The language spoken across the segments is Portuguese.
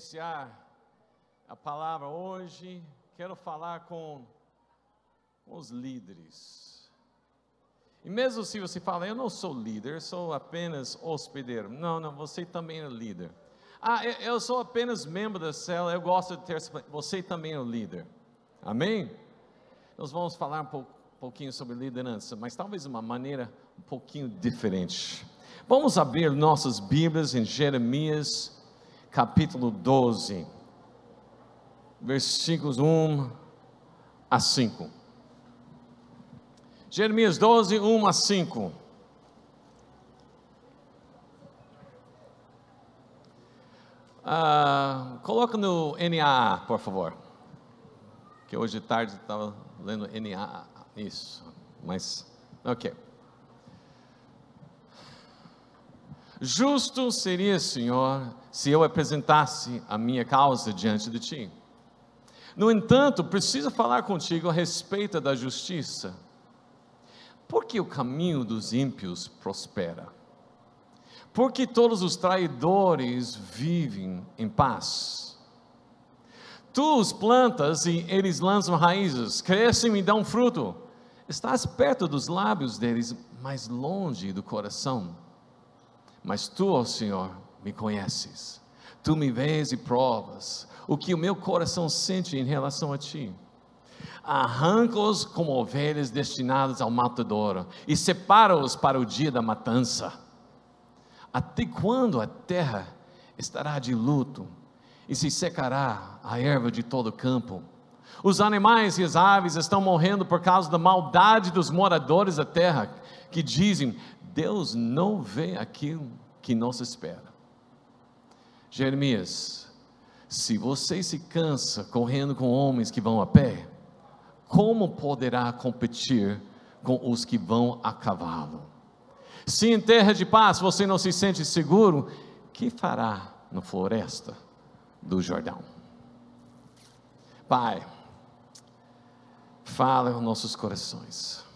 iniciar a palavra hoje, quero falar com, os líderes. E mesmo se você fala, eu não sou líder, sou apenas hospedeiro. Não, não, você também é líder. Ah, eu sou apenas membro da célula, eu gosto de ter. Você também é líder. Amém? Nós vamos falar um pouquinho sobre liderança, mas talvez uma maneira um pouquinho diferente. Vamos abrir nossas Bíblias em Jeremias, capítulo 12, versículos 1 a 5. Jeremias 12, 1 a 5. Ah, coloca no NAA, por favor. Que hoje de tarde estava lendo NAA. Isso, mas, ok. Justo seria, Senhor, se eu apresentasse a minha causa diante de ti. No entanto, preciso falar contigo a respeito da justiça. Porque o caminho dos ímpios prospera? Porque todos os traidores vivem em paz? Tu os plantas e eles lançam raízes, crescem e dão fruto. Estás perto dos lábios deles, mas longe do coração mas tu, ó Senhor, me conheces. Tu me vês e provas o que o meu coração sente em relação a ti. Arranca-os como ovelhas destinadas ao matadouro e separa-os para o dia da matança. Até quando a terra estará de luto e se secará a erva de todo o campo? Os animais e as aves estão morrendo por causa da maldade dos moradores da terra, que dizem: Deus não vê aquilo que não se espera. Jeremias, se você se cansa correndo com homens que vão a pé, como poderá competir com os que vão a cavalo? Se em terra de paz você não se sente seguro, que fará na floresta do Jordão? Pai, fala aos nossos corações.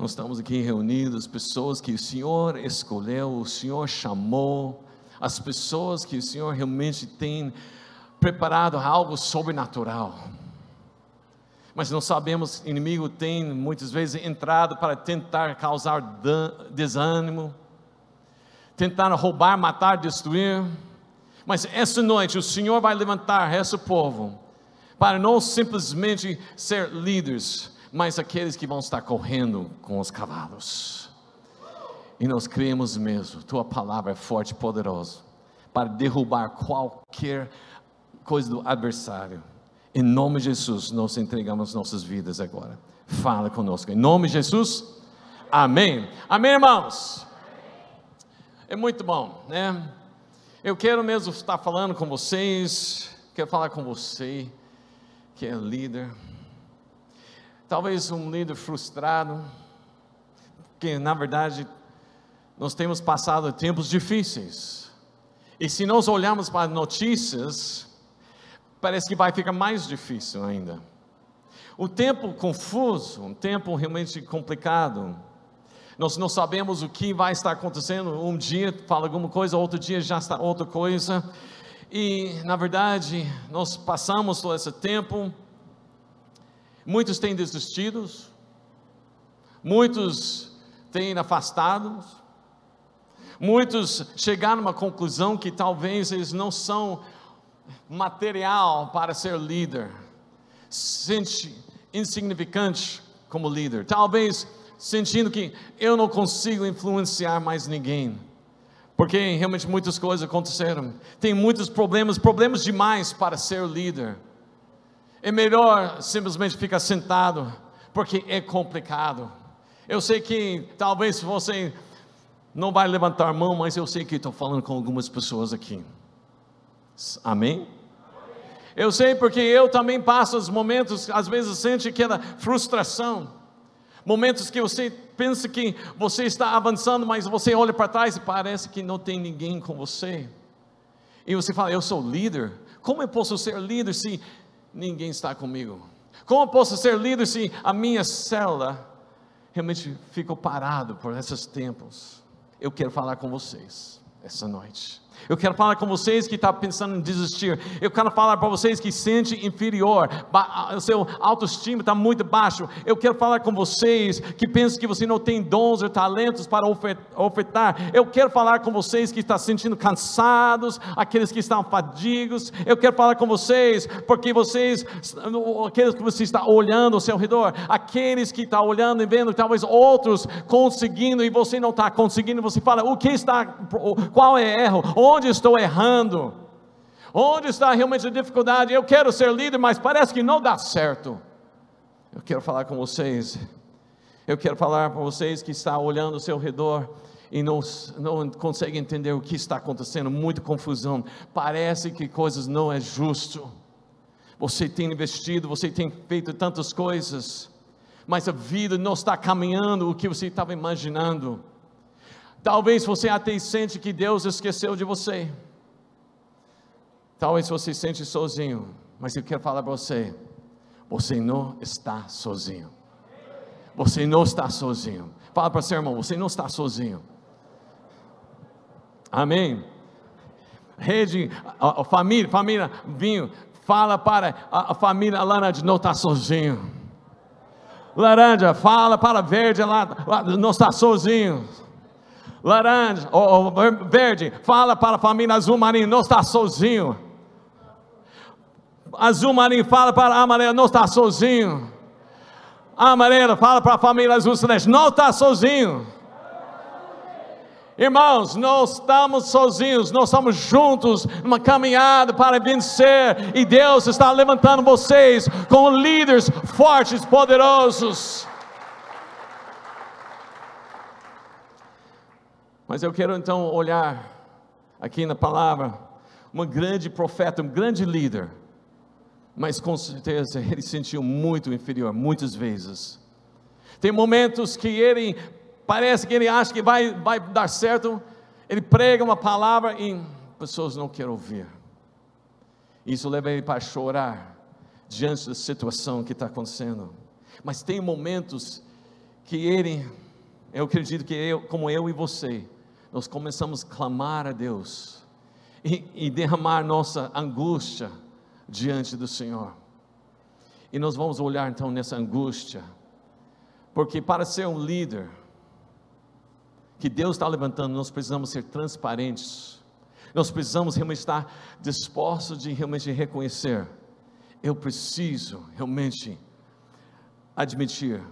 Nós estamos aqui reunidos, pessoas que o Senhor escolheu, o Senhor chamou, as pessoas que o Senhor realmente tem preparado algo sobrenatural. Mas não sabemos, inimigo tem muitas vezes entrado para tentar causar desânimo, tentar roubar, matar, destruir. Mas essa noite o Senhor vai levantar esse povo para não simplesmente ser líderes, mas aqueles que vão estar correndo com os cavalos. E nós cremos mesmo, tua palavra é forte e poderosa para derrubar qualquer coisa do adversário. Em nome de Jesus, nós entregamos nossas vidas agora. Fala conosco. Em nome de Jesus. Amém. Amém, irmãos. É muito bom, né? Eu quero mesmo estar falando com vocês. Quero falar com você que é líder talvez um líder frustrado, que na verdade nós temos passado tempos difíceis. E se nós olharmos para as notícias, parece que vai ficar mais difícil ainda. O tempo confuso, um tempo realmente complicado. Nós não sabemos o que vai estar acontecendo. Um dia fala alguma coisa, outro dia já está outra coisa. E, na verdade, nós passamos todo esse tempo Muitos têm desistido, muitos têm afastado, muitos chegaram a uma conclusão que talvez eles não são material para ser líder, sente insignificante como líder, talvez sentindo que eu não consigo influenciar mais ninguém, porque realmente muitas coisas aconteceram, tem muitos problemas, problemas demais para ser líder. É melhor simplesmente ficar sentado, porque é complicado. Eu sei que talvez você não vai levantar a mão, mas eu sei que estou falando com algumas pessoas aqui. Amém? Eu sei porque eu também passo os momentos, às vezes sente aquela frustração. Momentos que você pensa que você está avançando, mas você olha para trás e parece que não tem ninguém com você. E você fala, eu sou líder. Como eu posso ser líder se ninguém está comigo? Como posso ser líder se a minha célula realmente ficou parado por esses tempos? Eu quero falar com vocês essa noite. Eu quero falar com vocês que estão tá pensando em desistir. Eu quero falar para vocês que sente inferior, o seu autoestima está muito baixo. Eu quero falar com vocês que pensam que você não tem dons ou talentos para ofertar. Eu quero falar com vocês que estão sentindo cansados, aqueles que estão fadigos. Eu quero falar com vocês porque vocês, aqueles que você está olhando ao seu redor, aqueles que estão olhando e vendo talvez outros conseguindo e você não está conseguindo. Você fala o que está, qual é erro? Onde estou errando, onde está realmente a dificuldade. Eu quero ser líder, mas parece que não dá certo. Eu quero falar com vocês, eu quero falar para vocês que está olhando ao seu redor e não, não consegue entender o que está acontecendo, muita confusão, parece que coisas não é justo. Você tem investido, você tem feito tantas coisas, mas a vida não está caminhando o que você estava imaginando. Talvez você até sente que Deus esqueceu de você. Talvez você se sente sozinho, mas eu quero falar para você, você não está sozinho. Você não está sozinho. Fala para seu irmão, você não está sozinho. Amém. Rede, a, a família, família, vinho, fala para a, a família laranja, não está sozinho. Laranja, fala para verde, lá, lá não está sozinho laranja, ou, verde, fala para a família azul marinho, não está sozinho. Azul marinho fala para a amarela, não está sozinho. A amarela fala para a família azul celeste, não está sozinho. Irmãos, não estamos sozinhos, nós estamos juntos numa caminhada para vencer, e Deus está levantando vocês como líderes fortes, poderosos. Mas eu quero então olhar aqui na palavra uma grande profeta, um grande líder, mas com certeza ele sentiu muito inferior muitas vezes. Tem momentos que ele parece que ele acha que vai, vai dar certo, ele prega uma palavra e pessoas não querem ouvir. Isso leva ele para chorar diante da situação que está acontecendo. Mas tem momentos que ele, eu acredito que eu, como eu e você, nós começamos a clamar a Deus e, e derramar nossa angústia diante do Senhor. E nós vamos olhar então nessa angústia, porque para ser um líder que Deus está levantando, nós precisamos ser transparentes, nós precisamos realmente estar dispostos de realmente reconhecer. Eu preciso realmente admitir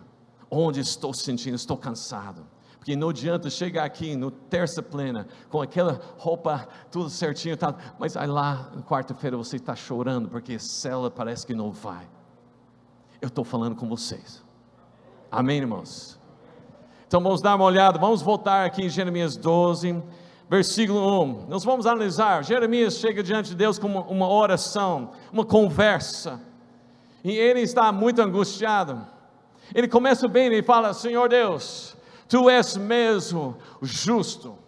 onde estou sentindo, estou cansado porque não adianta chegar aqui no terça plena, com aquela roupa tudo certinho, tá, mas aí lá, quarta-feira, você está chorando, porque cela parece que não vai. Eu estou falando com vocês. Amém, irmãos? Então vamos dar uma olhada, vamos voltar aqui em Jeremias 12, versículo 1. Nós vamos analisar. Jeremias chega diante de Deus com uma, uma oração, uma conversa, e ele está muito angustiado. Ele começa bem, ele fala: Senhor Deus, Tu és mesmo justo.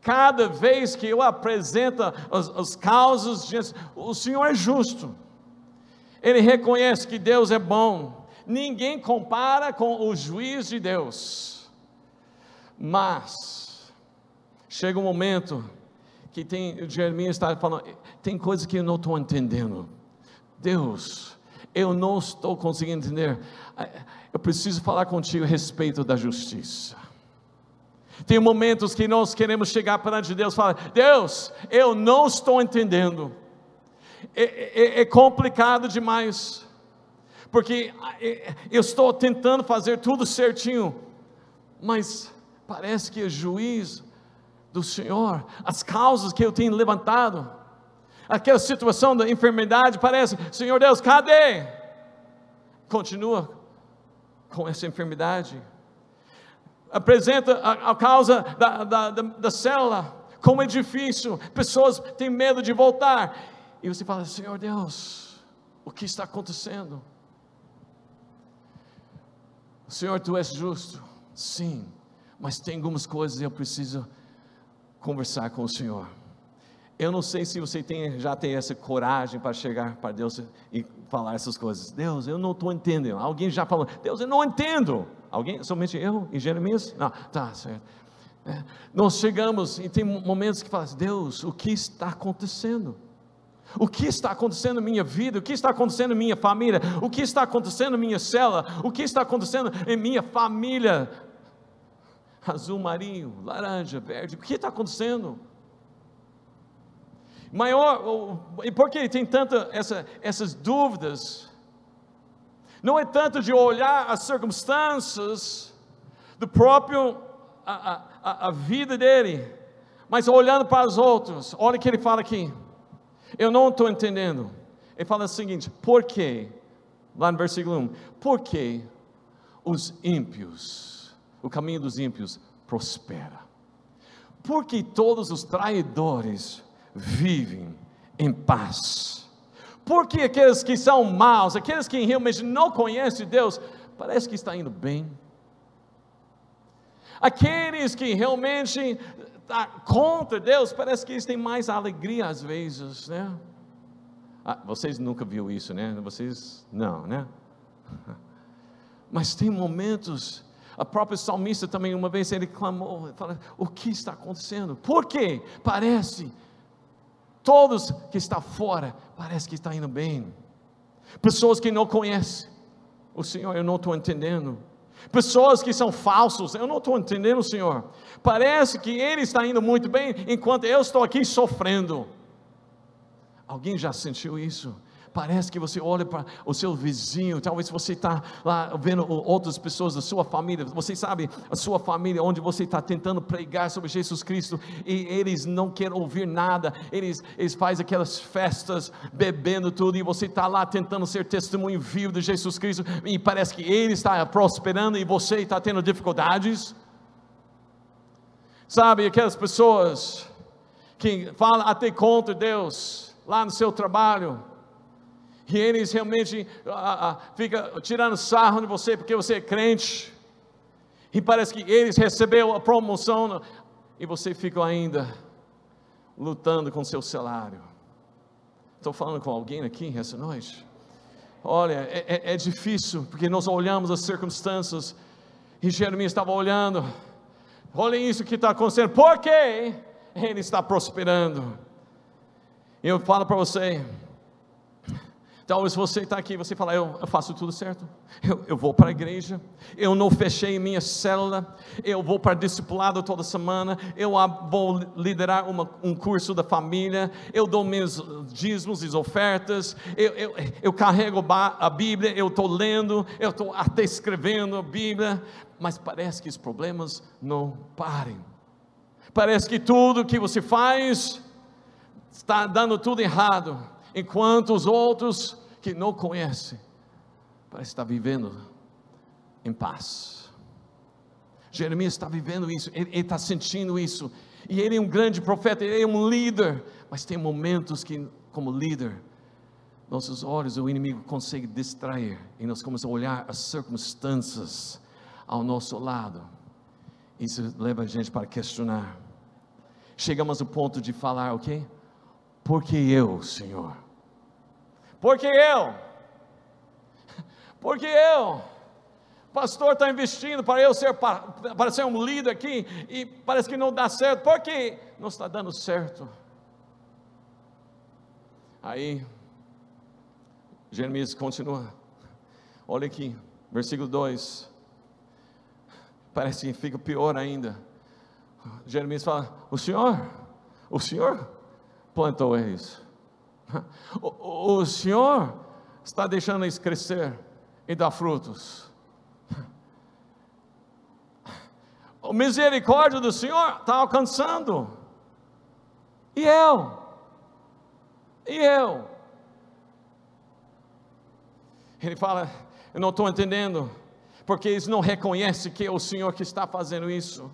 Cada vez que eu apresento as, as causas, o Senhor é justo. Ele reconhece que Deus é bom. Ninguém compara com o juiz de Deus. Mas chega um momento que tem Jeremias está falando, tem coisas que eu não estou entendendo. Deus, eu não estou conseguindo entender eu preciso falar contigo a respeito da justiça. Tem momentos que nós queremos chegar perante Deus e falar: Deus, eu não estou entendendo, é, é, é complicado demais, porque é, eu estou tentando fazer tudo certinho, mas parece que o juiz do Senhor, as causas que eu tenho levantado, aquela situação da enfermidade, parece, Senhor Deus, cadê? Continua com essa enfermidade. Apresenta a, a causa da, da, da, da célula como é difícil, pessoas têm medo de voltar. E você fala, Senhor Deus, o que está acontecendo? Senhor, tu és justo, sim, mas tem algumas coisas que eu preciso conversar com o Senhor. Eu não sei se você tem, já tem essa coragem para chegar para Deus e falar essas coisas. Deus, eu não estou entendendo. Alguém já falou, Deus, eu não entendo. Alguém? Somente eu e Jeremias? Não, tá certo. É, nós chegamos e tem momentos que falamos, Deus, o que está acontecendo? O que está acontecendo na minha vida? O que está acontecendo em minha família? O que está acontecendo em minha cela? O que está acontecendo em minha família? Azul marinho, laranja, verde, o que está acontecendo? Maior, e por que tem tanta essa, essas dúvidas? Não é tanto de olhar as circunstâncias do próprio a, a, a vida dele, mas olhando para os outros. Olha o que ele fala aqui. Eu não estou entendendo. Ele fala o seguinte: por quê? Lá no versículo 1: por que os ímpios, o caminho dos ímpios prospera? Porque todos os traidores vivem em paz. Porque aqueles que são maus, aqueles que realmente não conhecem Deus, parece que está indo bem. Aqueles que realmente tá contra Deus, parece que eles têm mais alegria às vezes, né? Ah, vocês nunca viram isso, né? Vocês não, né? Mas tem momentos, a própria salmista também, uma vez ele clamou, fala, o que está acontecendo? Por quê? Parece, todos que estão fora, parece que está indo bem. Pessoas que não conhecem o Senhor, eu não estou entendendo. Pessoas que são falsos, eu não estou entendendo, Senhor. Parece que ele está indo muito bem, enquanto eu estou aqui sofrendo. Alguém já sentiu isso? Parece que você olha para o seu vizinho, talvez você está lá vendo outras pessoas da sua família, você sabe, a sua família, onde você está tentando pregar sobre Jesus Cristo, e eles não querem ouvir nada, eles, eles fazem aquelas festas, bebendo tudo, e você está lá tentando ser testemunho vivo de Jesus Cristo, e parece que ele está prosperando e você está tendo dificuldades. Sabe, aquelas pessoas que falam até contra Deus, lá no seu trabalho, e eles realmente ah, ah, ficam tirando sarro de você porque você é crente, e parece que eles receberam a promoção, e você fica ainda lutando com seu salário. Estou falando com alguém aqui essa noite? Olha, é, é, é difícil, porque nós olhamos as circunstâncias, e Jeremias estava olhando, olhem isso que está acontecendo, por que ele está prosperando? Eu falo para você, Talvez você está aqui, você fala, eu, eu faço tudo certo, eu, eu vou para a igreja, eu não fechei minha célula, eu vou para discipulado toda semana, eu vou liderar uma, um curso da família, eu dou meus dízimos e ofertas, eu, eu, eu carrego a Bíblia, eu estou lendo, eu estou até escrevendo a Bíblia, mas parece que os problemas não parem, parece que tudo que você faz está dando tudo errado, enquanto os outros que não conhecem parece estar vivendo em paz. Jeremias está vivendo isso, ele, ele está sentindo isso, e ele é um grande profeta, ele é um líder, mas tem momentos que, como líder, nossos olhos, o inimigo consegue distrair, e nós começamos a olhar as circunstâncias ao nosso lado. Isso leva a gente para questionar. Chegamos ao ponto de falar, ok? Porque eu, Senhor? Porque eu, porque eu, pastor está investindo para eu ser, para ser um líder aqui, e parece que não dá certo, porque não está dando certo. Aí, Jeremias continua, olha aqui, versículo 2, parece que fica pior ainda. Jeremias fala: O Senhor, o Senhor plantou eles o, o Senhor está deixando eles crescer e dar frutos. A misericórdia do Senhor está alcançando. E eu? E eu? Ele fala: Eu não estou entendendo, porque eles não reconhecem que é o Senhor que está fazendo isso.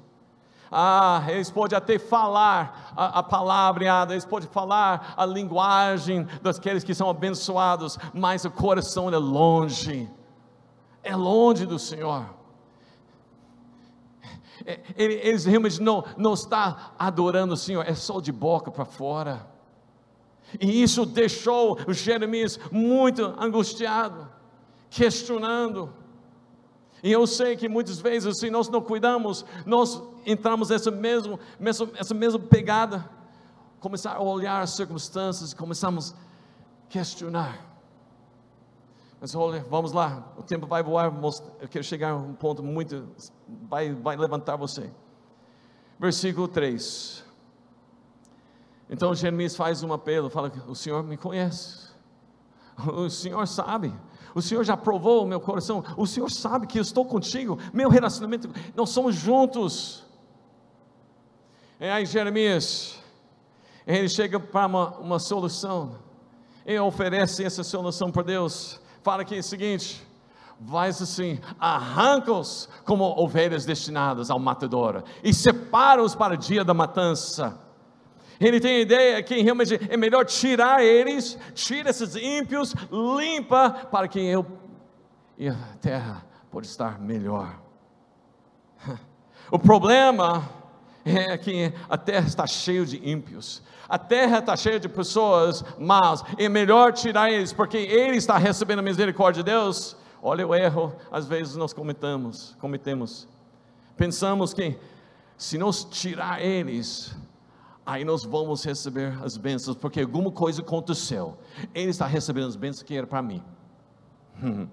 Ah, eles podem até falar a, a palavra, eles podem falar a linguagem daqueles que são abençoados, mas o coração é longe, é longe do Senhor. É, eles realmente não, não estão adorando o Senhor, é só de boca para fora. E isso deixou Jeremias muito angustiado, questionando. E eu sei que muitas vezes, se nós não cuidamos, nós entramos nessa mesma, mesma, essa mesma pegada, começar a olhar as circunstâncias, começamos a questionar. Mas olha, vamos lá, o tempo vai voar, eu quero chegar a um ponto muito, vai, vai levantar você. Versículo 3. Então Jeremias faz um apelo, fala: O Senhor me conhece, o Senhor sabe, o Senhor já provou o meu coração, o Senhor sabe que eu estou contigo, meu relacionamento, nós somos juntos. E aí Jeremias, ele chega para uma, uma solução, ele oferece essa solução para Deus, fala aqui o seguinte, Vais assim, arranca-os como ovelhas destinadas ao matador, e separa-os para o dia da matança. Ele tem a ideia que realmente é melhor tirar eles, tira esses ímpios, limpa, para que eu e a terra pode estar melhor. O problema é que a terra está cheia de ímpios. A terra está cheia de pessoas más. É melhor tirar eles, porque ele está recebendo a misericórdia de Deus. Olha o erro, às vezes nós cometemos, cometemos. Pensamos que se nós tirar eles, aí nós vamos receber as bênçãos, porque alguma coisa aconteceu. Ele está recebendo as bênçãos que era para mim. Hum.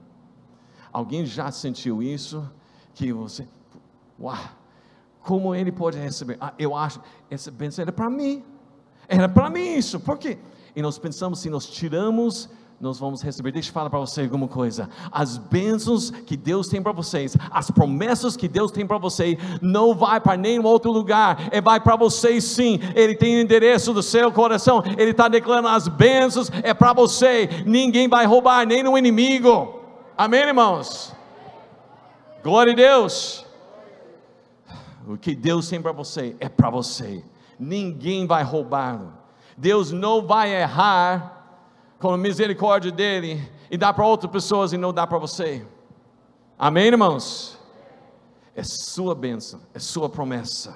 Alguém já sentiu isso? Que você, uau, como ele pode receber? Ah, eu acho, essa bênção era para mim. Era para mim isso, por quê? E nós pensamos, se nós tiramos nós vamos receber. Deixa eu falar para você alguma coisa. As bênçãos que Deus tem para vocês, as promessas que Deus tem para você, não vai para nenhum outro lugar, é vai para vocês sim. Ele tem o endereço do seu coração, ele está declarando as bênçãos, é para você. Ninguém vai roubar, nem no inimigo. Amém, irmãos? Glória a Deus. O que Deus tem para você é para você. Ninguém vai roubá-lo. Deus não vai errar com a misericórdia dele e dá para outras pessoas e não dá para você. Amém, irmãos? É sua bênção, é sua promessa.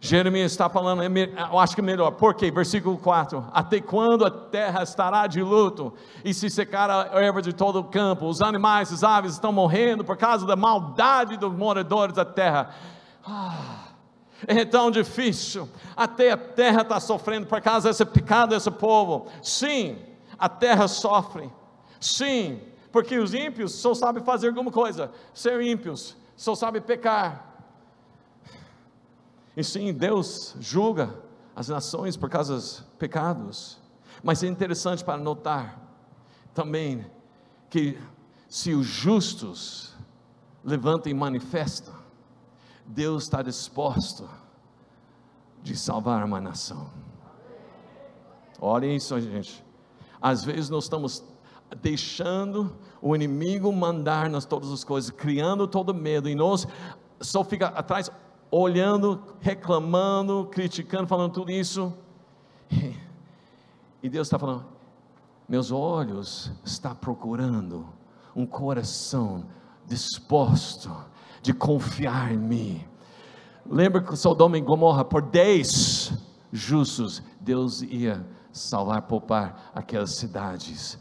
Jeremias está falando, é eu acho que é melhor, por quê? Versículo 4: Até quando a terra estará de luto, e se secar a erva de todo o campo, os animais, as aves estão morrendo por causa da maldade dos moradores da terra. Ah, é tão difícil, até a terra está sofrendo por causa desse pecado desse povo. Sim, a terra sofre. Sim, porque os ímpios só sabem fazer alguma coisa, ser ímpios, só sabem pecar. E sim, Deus julga as nações por causa dos pecados. Mas é interessante para notar também que se os justos levantam e manifestam, Deus está disposto de salvar uma nação. Olhem isso, gente. Às vezes nós estamos deixando o inimigo mandar nas todas as coisas, criando todo medo, e nós só fica atrás olhando, reclamando, criticando, falando tudo isso. E Deus está falando: meus olhos estão procurando um coração disposto de confiar em mim. Lembra que Sodoma e Gomorra, por dez justos, Deus ia salvar, poupar aquelas cidades.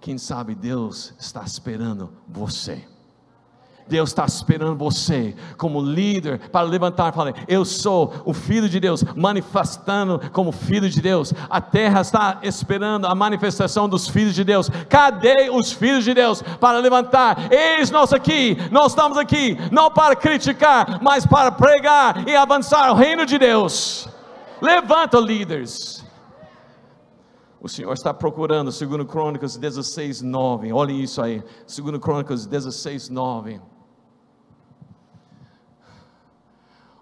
Quem sabe Deus está esperando você. Deus está esperando você como líder para levantar e falar: Eu sou o Filho de Deus, manifestando como Filho de Deus. A terra está esperando a manifestação dos filhos de Deus. Cadê os filhos de Deus para levantar? Eis nós aqui, nós estamos aqui, não para criticar, mas para pregar e avançar o reino de Deus. Levanta líderes. O Senhor está procurando, segundo Crônicas 16, 9. Olhe isso aí. Segundo Crônicas 16, 9.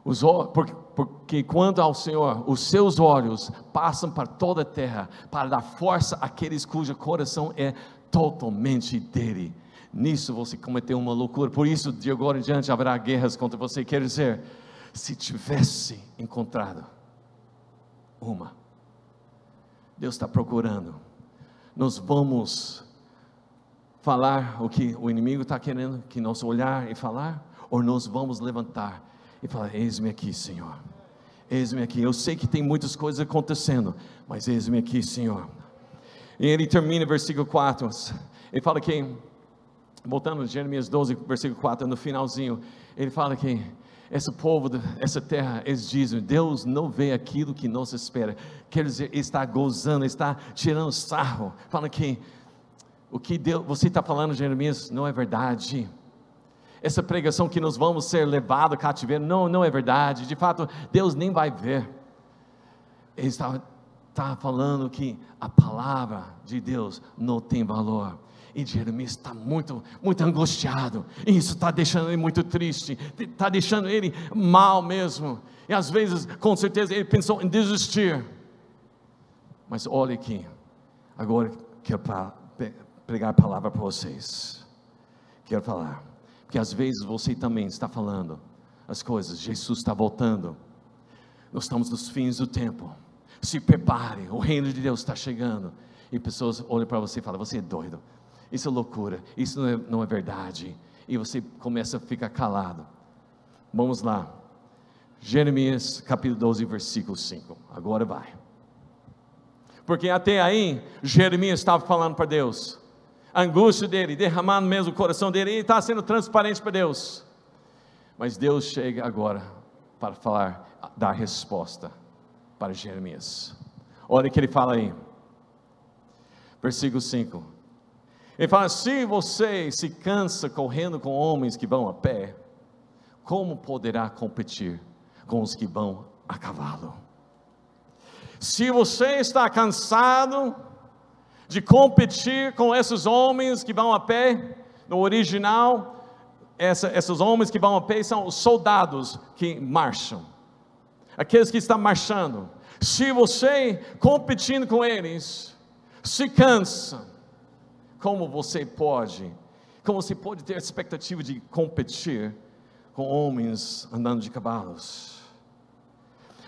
Os, porque, porque quanto ao Senhor, os seus olhos passam para toda a terra, para dar força àqueles cujo coração é totalmente dele. Nisso você cometeu uma loucura, por isso de agora em diante haverá guerras contra você. Quer dizer, se tivesse encontrado uma Deus está procurando. Nós vamos falar o que o inimigo está querendo que nós olhar e falar, ou nós vamos levantar e falar: Eis-me aqui, Senhor. Eis-me aqui. Eu sei que tem muitas coisas acontecendo, mas eis-me aqui, Senhor. E ele termina versículo 4. Ele fala que voltando a Jeremias 12, versículo 4, no finalzinho, ele fala que esse povo, essa terra, eles dizem: Deus não vê aquilo que nos espera. Quer dizer, está gozando, está tirando sarro, falando que o que Deus, você está falando, Jeremias, não é verdade. Essa pregação que nós vamos ser levados cativeiro, não, não é verdade. De fato, Deus nem vai ver. Ele está, está falando que a palavra de Deus não tem valor. E Jeremias está muito, muito angustiado. Isso está deixando ele muito triste. Está deixando ele mal mesmo. E às vezes, com certeza, ele pensou em desistir. Mas olha aqui. Agora quero pregar a palavra para vocês. Quero falar. Porque às vezes você também está falando as coisas. Jesus está voltando. Nós estamos nos fins do tempo. Se prepare. O reino de Deus está chegando. E pessoas olham para você e falam: Você é doido isso é loucura, isso não é, não é verdade. E você começa a ficar calado. Vamos lá. Jeremias capítulo 12, versículo 5. Agora vai. Porque até aí, Jeremias estava falando para Deus. A angústia dele, derramando mesmo o coração dele, e está sendo transparente para Deus. Mas Deus chega agora para falar, dar resposta para Jeremias. Olha o que ele fala aí. Versículo 5 ele fala: se você se cansa correndo com homens que vão a pé, como poderá competir com os que vão a cavalo? Se você está cansado de competir com esses homens que vão a pé, no original, essa, esses homens que vão a pé são os soldados que marcham, aqueles que estão marchando. Se você competindo com eles, se cansa, como você pode, como você pode ter a expectativa de competir com homens andando de cavalos?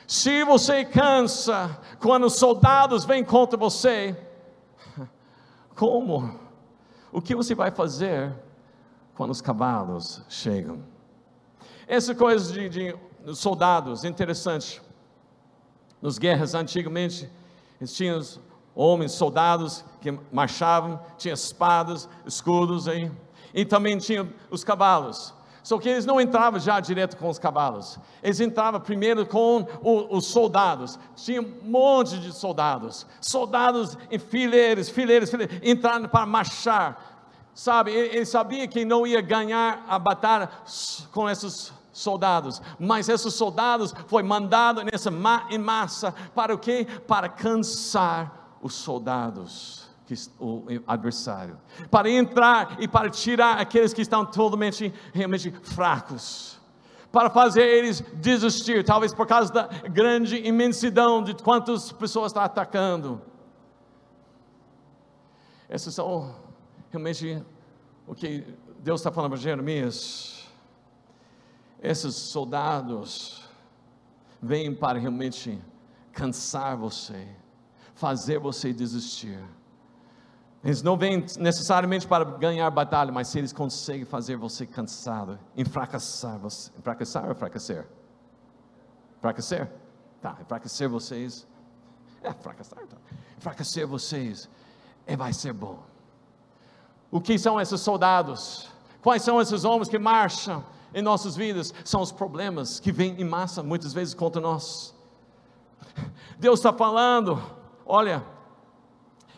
Se você cansa quando os soldados vêm contra você, como? O que você vai fazer quando os cavalos chegam? Essa coisa de, de soldados, interessante. Nas guerras antigamente, eles tinham homens, soldados que marchavam, tinha espadas, escudos aí, e também tinha os cavalos. Só que eles não entravam já direto com os cavalos, eles entravam primeiro com o, os soldados. Tinha um monte de soldados, soldados em fileiras, fileiras, fileiras, entrando para marchar. Sabe, ele, ele sabia que não ia ganhar a batalha com esses soldados, mas esses soldados foi mandado nessa em massa para o quê? Para cansar os soldados, que, o adversário, para entrar e para tirar aqueles que estão totalmente, realmente fracos, para fazer eles desistir, talvez por causa da grande imensidão de quantas pessoas está atacando. Esses são realmente o que Deus está falando para Jeremias. Esses soldados vêm para realmente cansar você fazer você desistir. Eles não vêm necessariamente para ganhar batalha, mas se eles conseguem fazer você cansado, enfraquecer você, enfraquecer ou enfraquecer? Enfraquecer? Tá, enfraquecer vocês. É, fracassar, tá. Enfraquecer vocês, é, vai ser bom. O que são esses soldados? Quais são esses homens que marcham em nossas vidas? São os problemas que vêm em massa, muitas vezes, contra nós. Deus está falando, olha,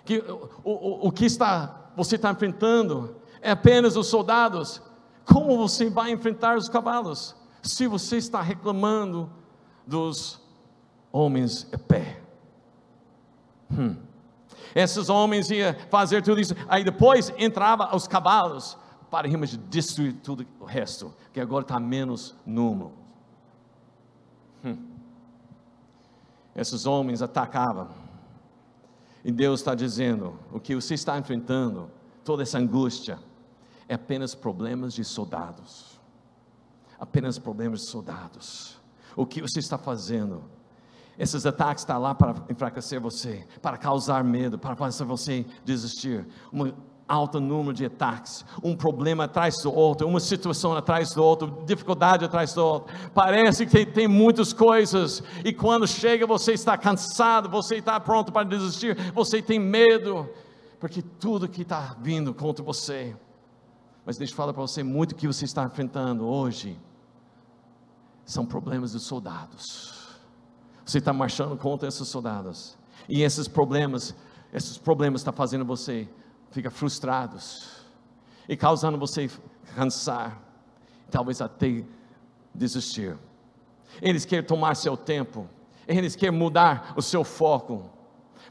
que o, o, o que está, você está enfrentando é apenas os soldados. Como você vai enfrentar os cavalos? Se você está reclamando dos homens a pé. Hum. Esses homens iam fazer tudo isso, aí depois entrava os cavalos para realmente destruir tudo o resto, que agora está menos número. Hum. Esses homens atacavam e Deus está dizendo: o que você está enfrentando, toda essa angústia, é apenas problemas de soldados. Apenas problemas de soldados. O que você está fazendo? Esses ataques estão lá para enfraquecer você, para causar medo, para fazer você desistir. Uma alto número de ataques, um problema atrás do outro, uma situação atrás do outro, dificuldade atrás do outro. Parece que tem muitas coisas, e quando chega você está cansado, você está pronto para desistir, você tem medo, porque tudo que está vindo contra você. Mas deixa eu falar para você: muito que você está enfrentando hoje são problemas dos soldados. Você está marchando contra esses soldados. E esses problemas, esses problemas estão tá fazendo você ficar frustrados e causando você cansar, talvez até desistir. Eles querem tomar seu tempo, eles querem mudar o seu foco.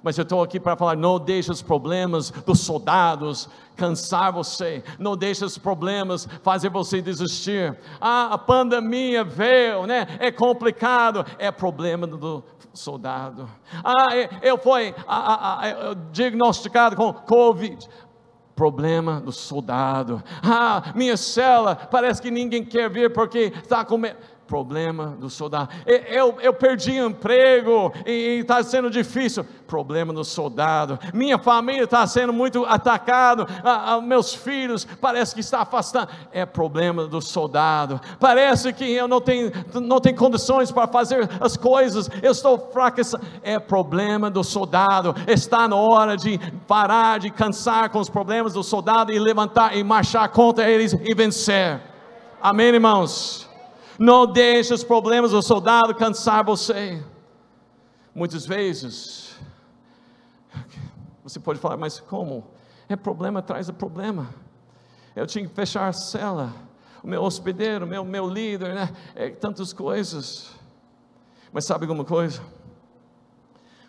Mas eu estou aqui para falar: não deixe os problemas dos soldados cansar você, não deixe os problemas fazer você desistir. Ah, a pandemia veio, né? É complicado, é problema do soldado. Ah, eu fui ah, ah, diagnosticado com Covid problema do soldado. Ah, minha cela, parece que ninguém quer vir porque está com medo problema do soldado. Eu, eu perdi emprego e está sendo difícil. Problema do soldado. Minha família está sendo muito atacado. Meus filhos parece que está afastando. É problema do soldado. Parece que eu não tenho, não tenho condições para fazer as coisas. Eu estou fracassando. É problema do soldado. Está na hora de parar de cansar com os problemas do soldado e levantar e marchar contra eles e vencer. Amém, irmãos? Não deixe os problemas do soldado cansar você. Muitas vezes, você pode falar, mas como? É problema atrás de problema. Eu tinha que fechar a cela, o meu hospedeiro, meu, meu líder, né? É, tantas coisas. Mas sabe alguma coisa?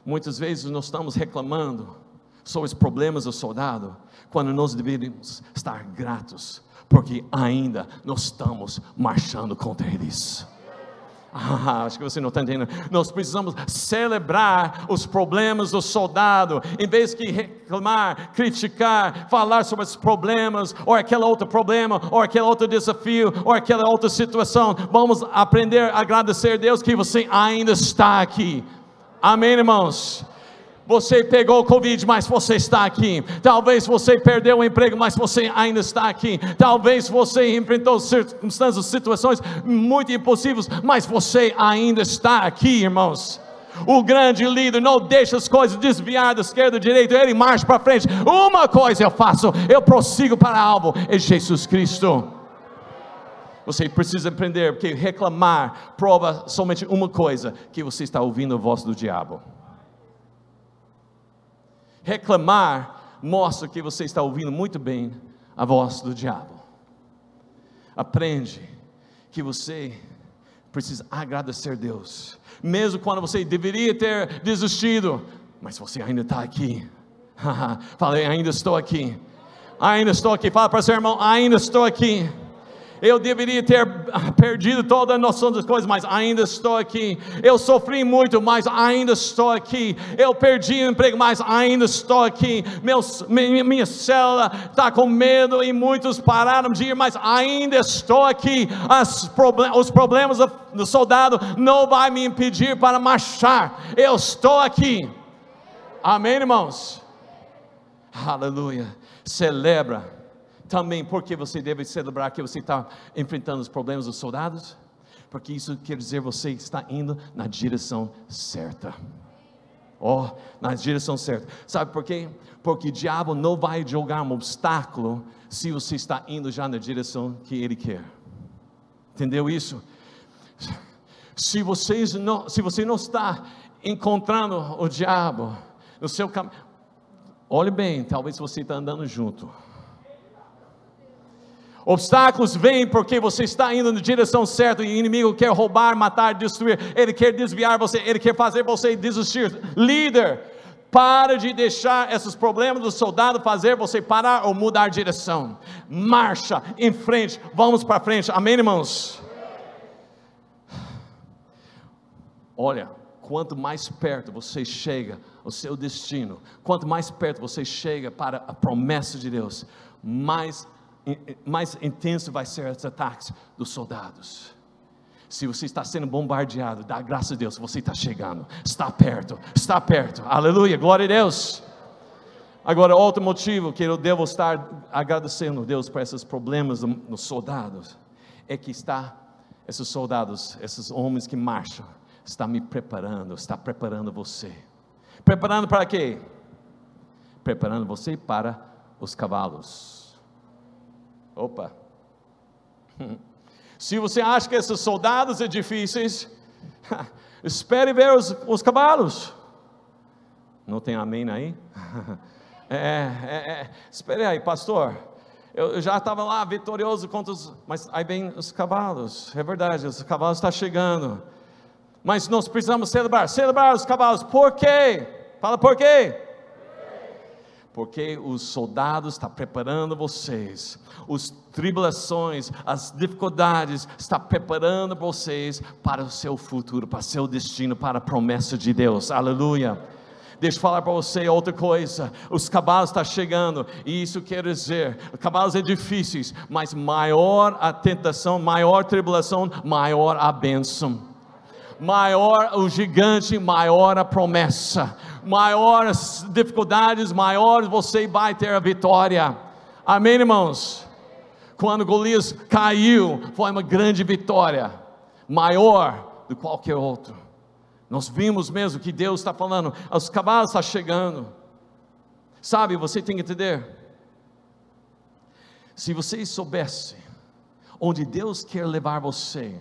Muitas vezes nós estamos reclamando sobre os problemas do soldado, quando nós deveríamos estar gratos porque ainda nós estamos marchando contra eles. Ah, acho que você não está entendendo. Nós precisamos celebrar os problemas do soldado, em vez de reclamar, criticar, falar sobre os problemas, ou aquele outro problema, ou aquele outro desafio, ou aquela outra situação. Vamos aprender a agradecer a Deus que você ainda está aqui. Amém, irmãos? Você pegou Covid, mas você está aqui. Talvez você perdeu o emprego, mas você ainda está aqui. Talvez você enfrentou circunstâncias, situações muito impossíveis, mas você ainda está aqui, irmãos. O grande líder não deixa as coisas desviar da esquerda, da direita, ele marcha para frente. Uma coisa eu faço, eu prossigo para alvo, é Jesus Cristo. Você precisa aprender, porque reclamar prova somente uma coisa: que você está ouvindo a voz do diabo. Reclamar mostra que você está ouvindo muito bem a voz do diabo. Aprende que você precisa agradecer a Deus, mesmo quando você deveria ter desistido, mas você ainda está aqui. Falei, ainda estou aqui. Ainda estou aqui. Fala para seu irmão, ainda estou aqui eu deveria ter perdido toda a noção das coisas, mas ainda estou aqui. Eu sofri muito, mas ainda estou aqui. Eu perdi o emprego, mas ainda estou aqui. Minha, minha célula está com medo e muitos pararam de ir, mas ainda estou aqui. Problem, os problemas do soldado não vai me impedir para marchar. Eu estou aqui. Amém, irmãos? Aleluia. Celebra também porque você deve celebrar que você está enfrentando os problemas dos soldados, porque isso quer dizer você está indo na direção certa. Oh, na direção certa. Sabe por quê? Porque o diabo não vai jogar um obstáculo se você está indo já na direção que ele quer. Entendeu isso? Se, vocês não, se você não está encontrando o diabo no seu caminho, olhe bem, talvez você está andando junto. Obstáculos vêm porque você está indo na direção certa e o inimigo quer roubar, matar, destruir. Ele quer desviar você, ele quer fazer você desistir. Líder, para de deixar esses problemas do soldado fazer você parar ou mudar de direção. Marcha em frente, vamos para frente. Amém, irmãos? Olha, quanto mais perto você chega ao seu destino, quanto mais perto você chega para a promessa de Deus, mais mais intenso vai ser os ataques dos soldados. Se você está sendo bombardeado, dá graças a Deus, você está chegando, está perto, está perto, aleluia, glória a Deus. Agora, outro motivo que eu devo estar agradecendo a Deus por esses problemas nos soldados, é que está, esses soldados, esses homens que marcham, está me preparando, está preparando você. Preparando para quê? Preparando você para os cavalos Opa. Se você acha que esses soldados são difíceis, espere ver os, os cavalos. Não tem amém aí? É, é, é. Espere aí, pastor. Eu, eu já estava lá vitorioso contra os. Mas aí vem os cavalos. É verdade, os cavalos estão chegando. Mas nós precisamos celebrar. Celebrar os cavalos. Por quê? Fala por quê? Porque os soldados estão preparando vocês, as tribulações, as dificuldades, está preparando vocês para o seu futuro, para o seu destino, para a promessa de Deus, aleluia. Deixa eu falar para você outra coisa. Os cavalos estão chegando, e isso quer dizer: cavalos é difíceis, mas maior a tentação, maior tribulação, maior a bênção maior o gigante, maior a promessa, maiores dificuldades, maior você vai ter a vitória. Amém, irmãos? Quando Golias caiu, foi uma grande vitória, maior do que qualquer outro. Nós vimos mesmo que Deus está falando, os cavalos estão chegando. Sabe, você tem que entender. Se você soubesse onde Deus quer levar você,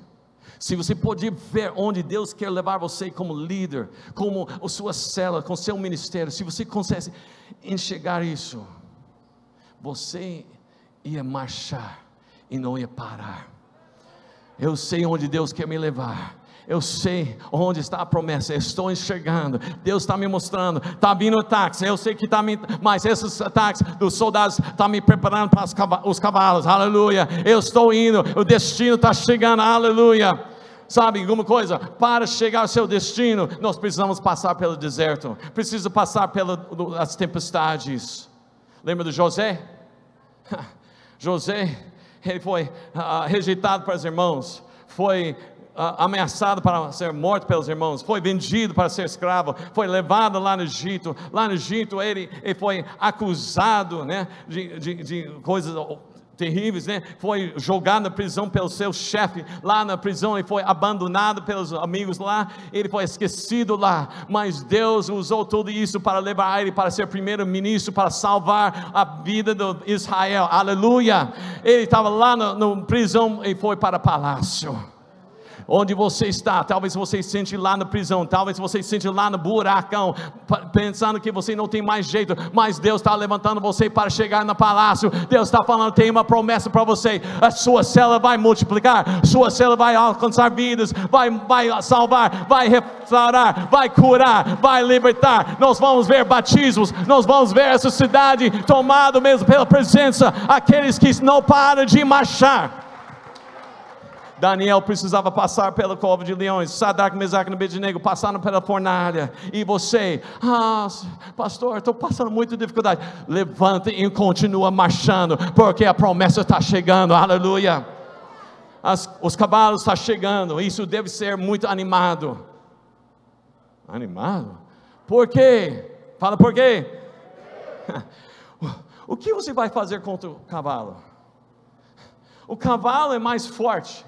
se você pode ver onde Deus quer levar você como líder, como a sua cela, com seu ministério, se você consegue enxergar isso, você ia marchar e não ia parar. Eu sei onde Deus quer me levar. Eu sei onde está a promessa, estou enxergando. Deus está me mostrando. Está vindo ataques. Eu sei que está me. Mas esses ataques dos soldados estão tá me preparando para os cavalos. Aleluia. Eu estou indo. O destino está chegando. Aleluia. Sabe alguma coisa? Para chegar ao seu destino, nós precisamos passar pelo deserto. Precisa passar pelas tempestades. Lembra do José? José, ele foi uh, rejeitado para os irmãos. Foi ameaçado para ser morto pelos irmãos, foi vendido para ser escravo, foi levado lá no Egito. Lá no Egito ele, ele foi acusado né, de, de, de coisas terríveis, né? Foi jogado na prisão pelo seu chefe lá na prisão e foi abandonado pelos amigos lá. Ele foi esquecido lá, mas Deus usou tudo isso para levar ele para ser primeiro-ministro, para salvar a vida de Israel. Aleluia! Ele estava lá na prisão e foi para o palácio onde você está, talvez você se sente lá na prisão, talvez você se sente lá no buracão, pensando que você não tem mais jeito, mas Deus está levantando você para chegar no palácio. Deus está falando, tem uma promessa para você: a sua célula vai multiplicar, sua célula vai alcançar vidas, vai, vai salvar, vai restaurar, vai curar, vai libertar. Nós vamos ver batismos, nós vamos ver essa cidade tomada mesmo pela presença, aqueles que não param de marchar. Daniel precisava passar pela cova de leões, Sadraque, Mesaque e Abednego passaram pela fornalha, e você, ah, pastor, estou passando muita dificuldade, levanta e continua marchando, porque a promessa está chegando, aleluia, As, os cavalos estão chegando, isso deve ser muito animado, animado? Por quê? Fala por quê? O que você vai fazer contra o cavalo? O cavalo é mais forte,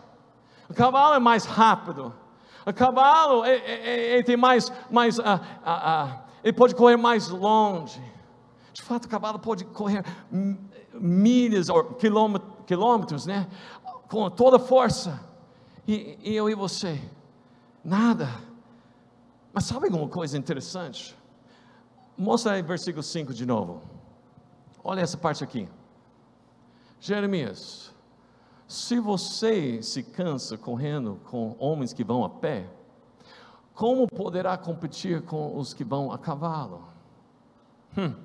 o cavalo é mais rápido. O cavalo ele, ele tem mais, mais uh, uh, uh, ele pode correr mais longe. De fato, o cavalo pode correr milhas ou quilômetros, quilômetros, né? Com toda força. E, e eu e você, nada. Mas sabe alguma coisa interessante? Mostra aí versículo 5 de novo. Olha essa parte aqui. Jeremias se você se cansa correndo com homens que vão a pé, como poderá competir com os que vão a cavalo? Hum.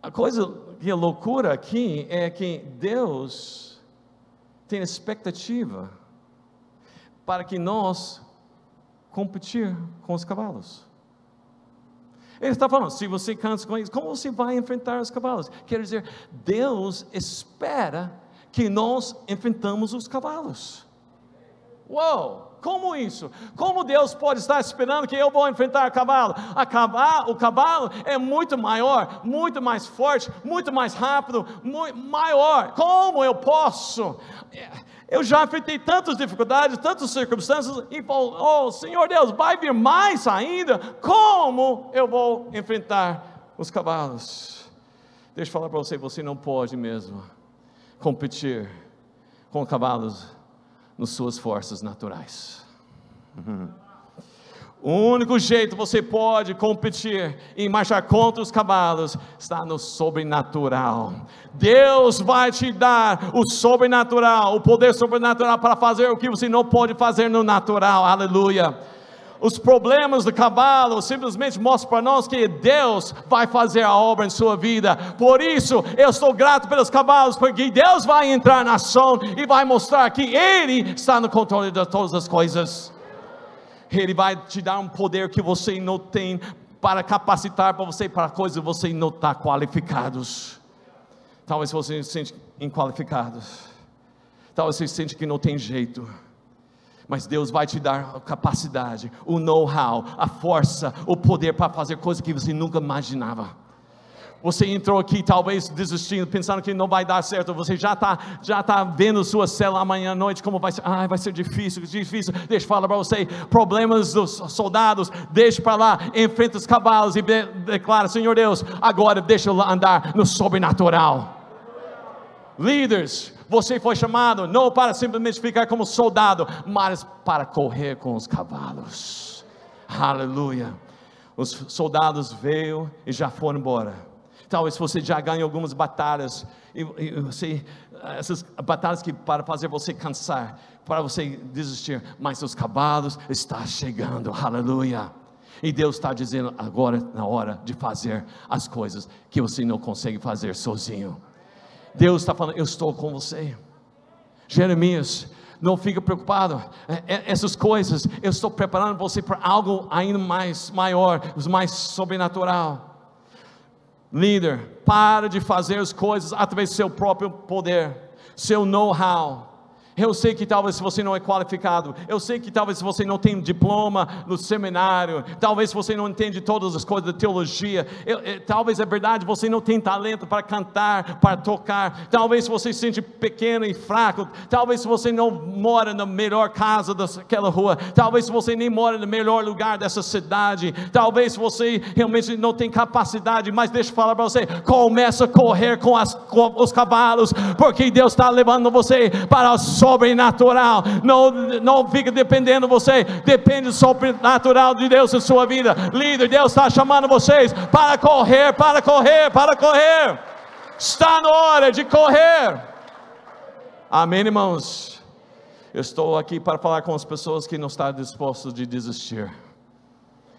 A coisa que é loucura aqui é que Deus tem expectativa para que nós competir com os cavalos. Ele está falando, se você cansa com eles, como você vai enfrentar os cavalos? Quer dizer, Deus espera que nós enfrentamos os cavalos. Uou! Como isso? Como Deus pode estar esperando que eu vou enfrentar cavalo? A cavalo? O cavalo é muito maior, muito mais forte, muito mais rápido, muito maior. Como eu posso? Eu já enfrentei tantas dificuldades, tantas circunstâncias, e falo, oh Senhor Deus, vai vir mais ainda? Como eu vou enfrentar os cavalos? Deixa eu falar para você, você não pode mesmo competir com cavalos nas suas forças naturais. O único jeito você pode competir e marchar contra os cavalos está no sobrenatural. Deus vai te dar o sobrenatural, o poder sobrenatural para fazer o que você não pode fazer no natural. Aleluia. Os problemas do cavalo simplesmente mostram para nós que Deus vai fazer a obra em sua vida. Por isso, eu estou grato pelos cavalos, porque Deus vai entrar na ação e vai mostrar que Ele está no controle de todas as coisas. Ele vai te dar um poder que você não tem para capacitar para você para coisas que você não está qualificados. Talvez você se sente inqualificado. Talvez você se sente que não tem jeito. Mas Deus vai te dar a capacidade, o know-how, a força, o poder para fazer coisas que você nunca imaginava. Você entrou aqui talvez desistindo, pensando que não vai dar certo. Você já está já tá vendo sua cela amanhã à noite, como vai ser. Ah, vai ser difícil, difícil. Deixa eu falar para você. Problemas dos soldados, deixa para lá, enfrenta os cavalos e declara: Senhor Deus, agora deixa eu andar no sobrenatural. Líderes, você foi chamado não para simplesmente ficar como soldado, mas para correr com os cavalos. Aleluia. Os soldados veio e já foram embora. Talvez você já ganhe algumas batalhas, e, e você, essas batalhas que para fazer você cansar, para você desistir, mas os cavalos estão chegando, aleluia. E Deus está dizendo agora na hora de fazer as coisas que você não consegue fazer sozinho. Deus está falando, eu estou com você. Jeremias, não fica preocupado. É, é, essas coisas, eu estou preparando você para algo ainda mais maior, mais sobrenatural. Líder, para de fazer as coisas através do seu próprio poder, seu know-how. Eu sei que talvez você não é qualificado, eu sei que talvez você não tem diploma no seminário, talvez você não entende todas as coisas da teologia, eu, eu, talvez é verdade você não tem talento para cantar, para tocar, talvez você se sente pequeno e fraco, talvez você não mora na melhor casa daquela rua, talvez você nem mora no melhor lugar dessa cidade, talvez você realmente não tem capacidade, mas deixa eu falar para você, começa a correr com, as, com os cavalos, porque Deus está levando você para os sobrenatural. Não, não fica dependendo de você, depende do sobrenatural de Deus em sua vida. Líder, Deus está chamando vocês para correr, para correr, para correr. Está na hora de correr. Amém, irmãos. Eu estou aqui para falar com as pessoas que não estão dispostas de desistir.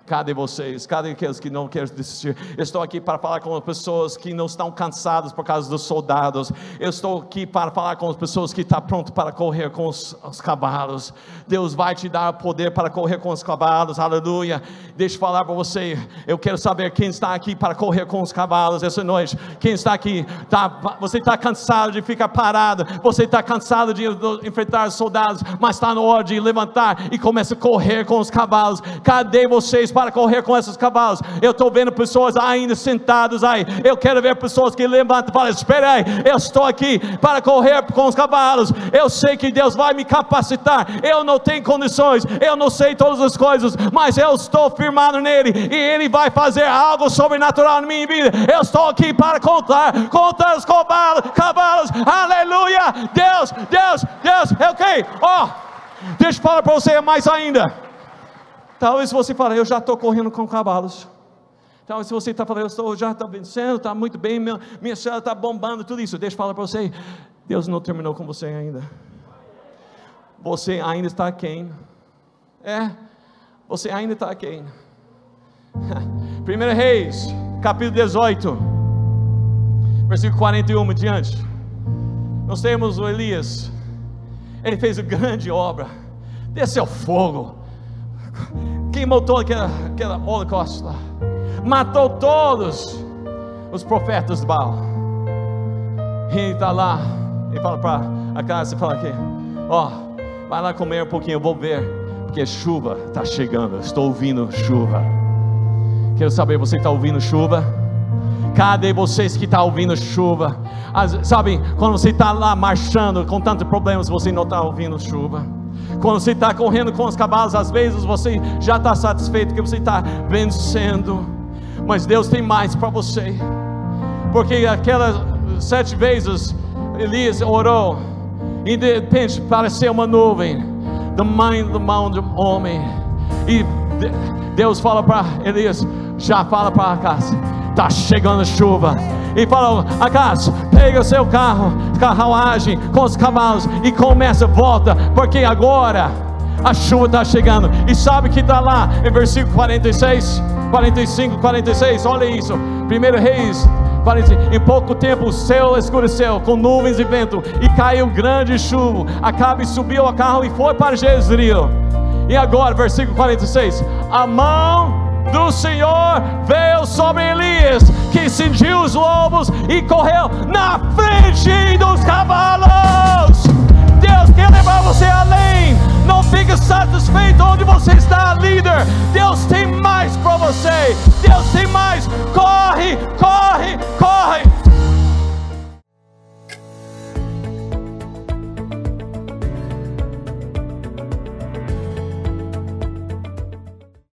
Cadê vocês? Cadê aqueles que não querem desistir? Estou aqui para falar com as pessoas que não estão cansadas por causa dos soldados. Eu estou aqui para falar com as pessoas que estão prontas para correr com os, os cavalos. Deus vai te dar poder para correr com os cavalos. Aleluia. Deixa eu falar para você. Eu quero saber quem está aqui para correr com os cavalos essa noite. Quem está aqui? Tá, você está cansado de ficar parado. Você está cansado de enfrentar os soldados. Mas está na hora de levantar e começa a correr com os cavalos. Cadê vocês? Para correr com esses cavalos. Eu estou vendo pessoas ainda sentadas aí. Eu quero ver pessoas que levantam e falam: Espera aí, eu estou aqui para correr com os cavalos. Eu sei que Deus vai me capacitar. Eu não tenho condições, eu não sei todas as coisas, mas eu estou firmado nele e ele vai fazer algo sobrenatural na minha vida. Eu estou aqui para contar, contar os cavalos, cavalos. Aleluia! Deus, Deus, Deus. Ok, ó. Oh, deixa eu falar para você mais ainda. Talvez você fale, eu já estou correndo com cavalos. Talvez você está falando, eu já estou vencendo, está muito bem, minha, minha célula está bombando, tudo isso. Deixa eu falar para você, Deus não terminou com você ainda. Você ainda está quem? É, você ainda está quem? 1 Reis, capítulo 18, versículo 41 diante. Nós temos o Elias, ele fez uma grande obra, desceu fogo, queimou todo aquele, aquele holocausto lá, matou todos os profetas de Baal. E está lá, e fala para a casa, e fala aqui, ó, oh, vai lá comer um pouquinho, eu vou ver, porque chuva está chegando, estou ouvindo chuva. Quero saber, você está ouvindo chuva? Cadê vocês que estão tá ouvindo chuva? As, sabe, quando você está lá marchando com tantos problemas, você não está ouvindo chuva. Quando você está correndo com os cavalos, às vezes você já está satisfeito que você está vencendo, mas Deus tem mais para você, porque aquelas sete vezes Elias orou, e de repente pareceu uma nuvem, do mãe do mão do homem, e Deus fala para Elias, já fala para Acas, está chegando chuva, e fala, Acas, pega o seu carro, carruagem, com os cavalos, e começa, volta, porque agora a chuva está chegando, e sabe que está lá, em versículo 46, 45, 46, olha isso, 1 Reis em pouco tempo o céu escureceu com nuvens e vento e caiu grande chuva. Acabe subiu ao carro e foi para Jezreel. E agora, versículo 46: A mão do Senhor veio sobre Elias, que cingiu os lobos e correu na frente dos cavalos. Deus quer levar você além. Não fique satisfeito onde você está, líder. Deus tem mais para você. Deus tem mais. Corre, corre, corre.